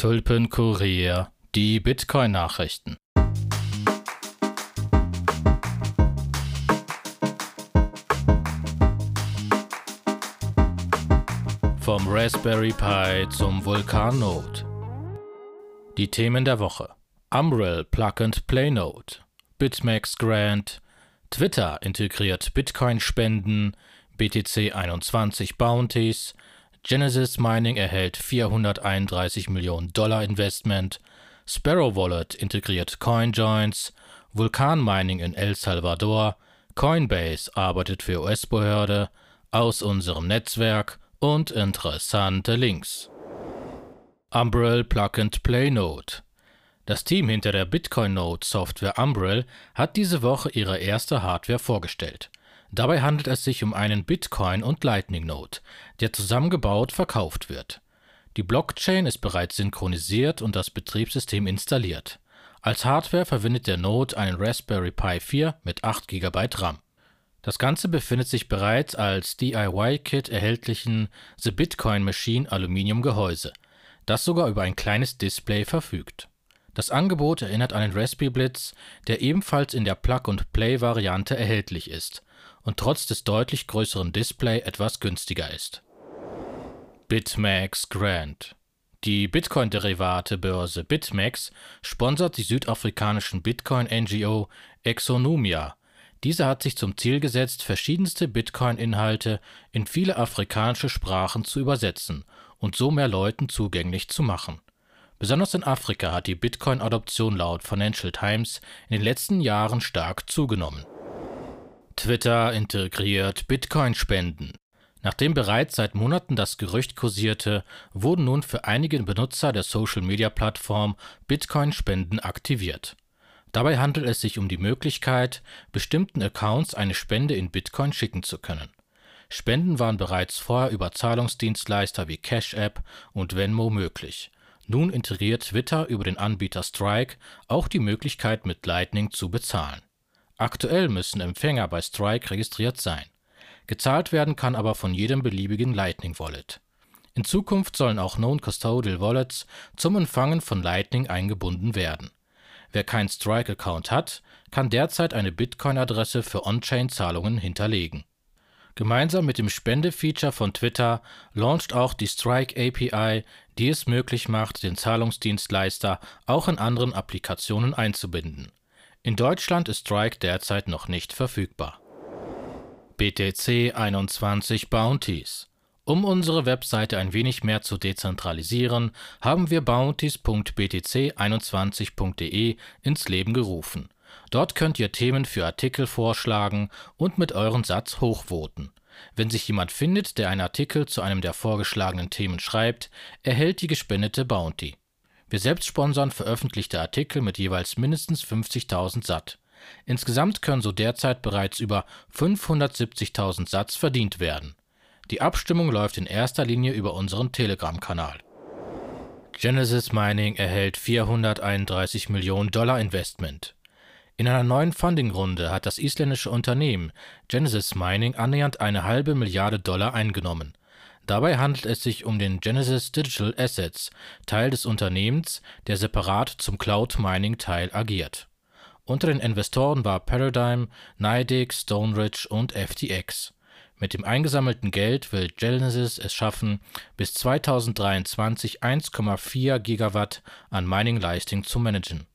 Tulpenkurier, die Bitcoin-Nachrichten. Vom Raspberry Pi zum Vulkan Node. Die Themen der Woche. Umbrel Plug and Play Node. BitMax Grant. Twitter integriert Bitcoin-Spenden. BTC 21 Bounties. Genesis Mining erhält 431 Millionen Dollar Investment. Sparrow Wallet integriert CoinJoins. Vulkan Mining in El Salvador. Coinbase arbeitet für US-Behörde. Aus unserem Netzwerk und interessante Links. Umbrel Plug and Play Node. Das Team hinter der Bitcoin Node Software Umbrel hat diese Woche ihre erste Hardware vorgestellt. Dabei handelt es sich um einen Bitcoin und Lightning Node, der zusammengebaut verkauft wird. Die Blockchain ist bereits synchronisiert und das Betriebssystem installiert. Als Hardware verwendet der Node einen Raspberry Pi 4 mit 8 GB RAM. Das Ganze befindet sich bereits als DIY-Kit erhältlichen The Bitcoin Machine Aluminium-Gehäuse, das sogar über ein kleines Display verfügt. Das Angebot erinnert an den Raspberry Blitz, der ebenfalls in der Plug-and-Play-Variante erhältlich ist und trotz des deutlich größeren Display etwas günstiger ist. BitMax Grant Die Bitcoin-Derivate-Börse BitMax sponsert die südafrikanischen Bitcoin-NGO Exonumia diese hat sich zum Ziel gesetzt, verschiedenste Bitcoin-Inhalte in viele afrikanische Sprachen zu übersetzen und so mehr Leuten zugänglich zu machen. Besonders in Afrika hat die Bitcoin-Adoption laut Financial Times in den letzten Jahren stark zugenommen. Twitter integriert Bitcoin-Spenden. Nachdem bereits seit Monaten das Gerücht kursierte, wurden nun für einige Benutzer der Social-Media-Plattform Bitcoin-Spenden aktiviert Dabei handelt es sich um die Möglichkeit, bestimmten Accounts eine Spende in Bitcoin schicken zu können. Spenden waren bereits vorher über Zahlungsdienstleister wie Cash App und Venmo möglich. Nun integriert Twitter über den Anbieter Strike auch die Möglichkeit, mit Lightning zu bezahlen. Aktuell müssen Empfänger bei Strike registriert sein. Gezahlt werden kann aber von jedem beliebigen Lightning Wallet. In Zukunft sollen auch Non-Custodial Wallets zum Empfangen von Lightning eingebunden werden Wer keinen Strike-Account hat, kann derzeit eine Bitcoin-Adresse für On-Chain-Zahlungen hinterlegen. Gemeinsam mit dem Spende-Feature von Twitter launcht auch die Strike API, die es möglich macht, den Zahlungsdienstleister auch in anderen Applikationen einzubinden. In Deutschland ist Strike derzeit noch nicht verfügbar. BTC 21 Bounties um unsere Webseite ein wenig mehr zu dezentralisieren, haben wir bounties.btc21.de ins Leben gerufen. Dort könnt ihr Themen für Artikel vorschlagen und mit euren Satz hochvoten. Wenn sich jemand findet, der einen Artikel zu einem der vorgeschlagenen Themen schreibt, erhält die gespendete Bounty. Wir selbst sponsern veröffentlichte Artikel mit jeweils mindestens 50.000 Sat. Insgesamt können so derzeit bereits über 570.000 Satz verdient werden. Die Abstimmung läuft in erster Linie über unseren Telegram-Kanal. Genesis Mining erhält 431 Millionen Dollar Investment. In einer neuen Funding-Runde hat das isländische Unternehmen Genesis Mining annähernd eine halbe Milliarde Dollar eingenommen. Dabei handelt es sich um den Genesis Digital Assets, Teil des Unternehmens, der separat zum Cloud Mining Teil agiert. Unter den Investoren war Paradigm, NIDIC, Stoneridge und FTX. Mit dem eingesammelten Geld will Genesis es schaffen, bis 2023 1,4 Gigawatt an Mining-Leistung zu managen.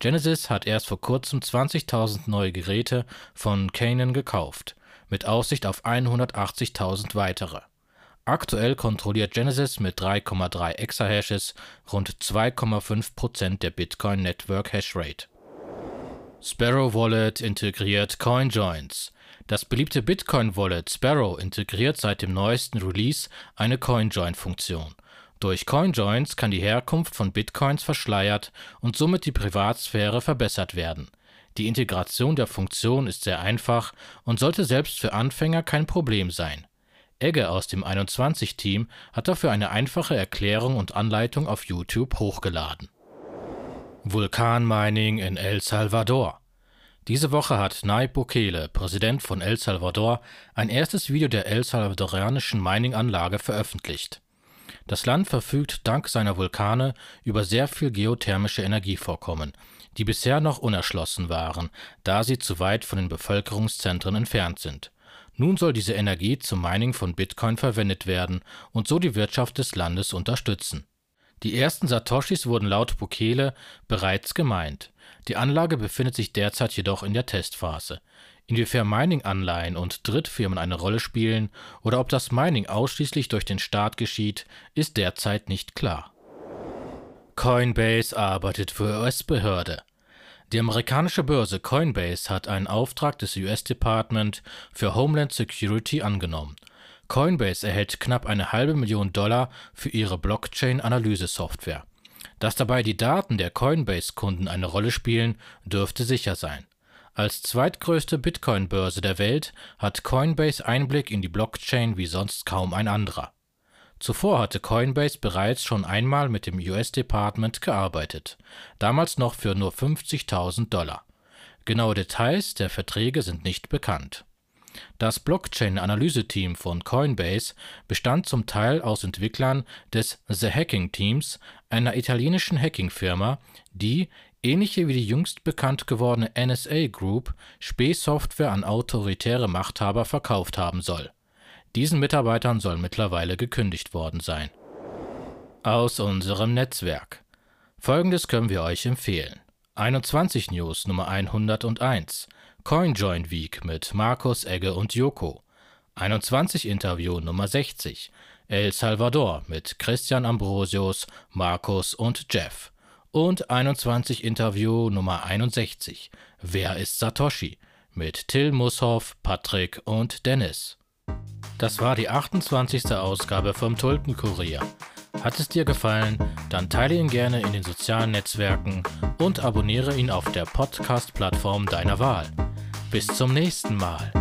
Genesis hat erst vor kurzem 20.000 neue Geräte von Canaan gekauft, mit Aussicht auf 180.000 weitere. Aktuell kontrolliert Genesis mit 3,3 Exahashes rund 2,5 Prozent der Bitcoin Network Hashrate. Sparrow Wallet integriert CoinJoins. Das beliebte Bitcoin-Wallet Sparrow integriert seit dem neuesten Release eine CoinJoin-Funktion. Durch CoinJoins kann die Herkunft von Bitcoins verschleiert und somit die Privatsphäre verbessert werden. Die Integration der Funktion ist sehr einfach und sollte selbst für Anfänger kein Problem sein. Egge aus dem 21-Team hat dafür eine einfache Erklärung und Anleitung auf YouTube hochgeladen. Vulkanmining in El Salvador diese Woche hat Nayib Bukele, Präsident von El Salvador, ein erstes Video der El Salvadorianischen Mining-Anlage veröffentlicht. Das Land verfügt dank seiner Vulkane über sehr viel geothermische Energievorkommen, die bisher noch unerschlossen waren, da sie zu weit von den Bevölkerungszentren entfernt sind. Nun soll diese Energie zum Mining von Bitcoin verwendet werden und so die Wirtschaft des Landes unterstützen. Die ersten Satoshis wurden laut Bukele bereits gemeint. Die Anlage befindet sich derzeit jedoch in der Testphase. Inwiefern Mining-Anleihen und Drittfirmen eine Rolle spielen oder ob das Mining ausschließlich durch den Staat geschieht, ist derzeit nicht klar. Coinbase arbeitet für US-Behörde. Die amerikanische Börse Coinbase hat einen Auftrag des US Department für Homeland Security angenommen. Coinbase erhält knapp eine halbe Million Dollar für ihre Blockchain-Analyse-Software. Dass dabei die Daten der Coinbase-Kunden eine Rolle spielen, dürfte sicher sein. Als zweitgrößte Bitcoin-Börse der Welt hat Coinbase Einblick in die Blockchain wie sonst kaum ein anderer. Zuvor hatte Coinbase bereits schon einmal mit dem US Department gearbeitet, damals noch für nur 50.000 Dollar. Genaue Details der Verträge sind nicht bekannt. Das Blockchain-Analyse-Team von Coinbase bestand zum Teil aus Entwicklern des The Hacking Teams, einer italienischen Hacking-Firma, die, ähnlich wie die jüngst bekannt gewordene NSA Group, Spähsoftware an autoritäre Machthaber verkauft haben soll diesen Mitarbeitern soll mittlerweile gekündigt worden sein. Aus unserem Netzwerk. Folgendes können wir euch empfehlen. 21 News Nummer 101. CoinJoin Week mit Markus Egge und Joko. 21 Interview Nummer 60. El Salvador mit Christian Ambrosius, Markus und Jeff. Und 21 Interview Nummer 61. Wer ist Satoshi? Mit Till Mushoff, Patrick und Dennis. Das war die 28. Ausgabe vom Tulpenkurier. Hat es dir gefallen, dann teile ihn gerne in den sozialen Netzwerken und abonniere ihn auf der Podcast-Plattform deiner Wahl. Bis zum nächsten Mal.